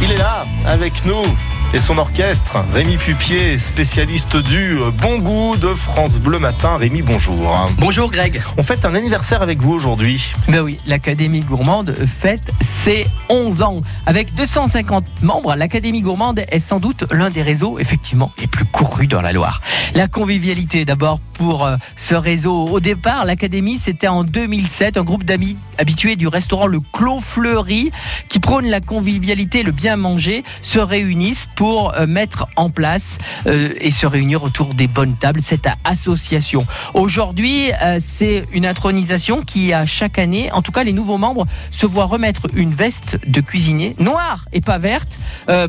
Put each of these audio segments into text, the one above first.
Il est là, avec nous et son orchestre. Rémi Pupier, spécialiste du bon goût de France Bleu Matin. Rémi, bonjour. Bonjour Greg. On fête un anniversaire avec vous aujourd'hui. Ben oui, l'Académie Gourmande fête ses 11 ans. Avec 250 membres, l'Académie Gourmande est sans doute l'un des réseaux, effectivement, les plus courus dans la Loire. La convivialité, d'abord, pour euh, ce réseau. Au départ, l'Académie, c'était en 2007, un groupe d'amis habitués du restaurant Le Clos Fleury, qui prône la convivialité, le bien manger, se réunissent pour euh, mettre en place euh, et se réunir autour des bonnes tables cette association. Aujourd'hui, euh, c'est une intronisation qui a chaque année, en tout cas les nouveaux membres, se voient remettre une veste de cuisinier noire et pas verte,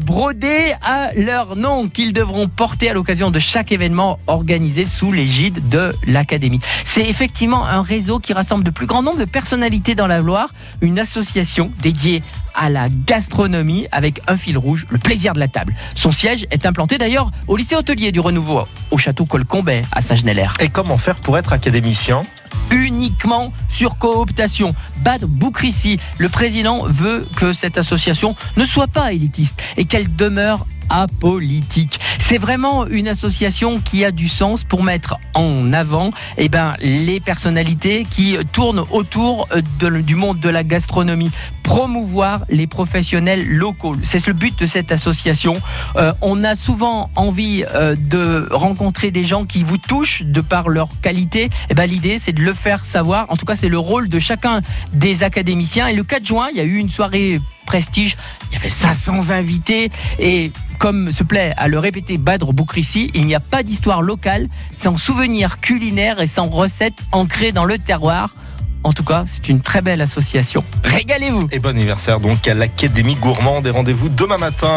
brodée à leur nom qu'ils devront porter à l'occasion de chaque événement organisé sous l'égide de l'Académie. C'est effectivement un réseau qui rassemble de plus grand nombre de personnalités dans la Loire, une association dédiée à la gastronomie avec un fil rouge, le plaisir de la table. Son siège est implanté d'ailleurs au lycée hôtelier du Renouveau, au château Colcombet à Saint-Genélaire. Et comment faire pour être académicien? Uniquement sur cooptation. Bad Boukrissi, le président veut que cette association ne soit pas élitiste et qu'elle demeure apolitique. C'est vraiment une association qui a du sens pour mettre en avant eh ben, les personnalités qui tournent autour de- du monde de la gastronomie, promouvoir les professionnels locaux. C'est le but de cette association. Euh, on a souvent envie euh, de rencontrer des gens qui vous touchent de par leur qualité. Eh ben, L'idée, c'est de le faire savoir. En tout cas, c'est le rôle de chacun des académiciens. Et le 4 juin, il y a eu une soirée Il y avait 500 invités et comme se plaît à le répéter Badr Boukrissi, il n'y a pas d'histoire locale sans souvenir culinaire et sans recettes ancrées dans le terroir. En tout cas, c'est une très belle association. Régalez-vous Et bon anniversaire donc à l'Académie Gourmande et rendez-vous demain matin.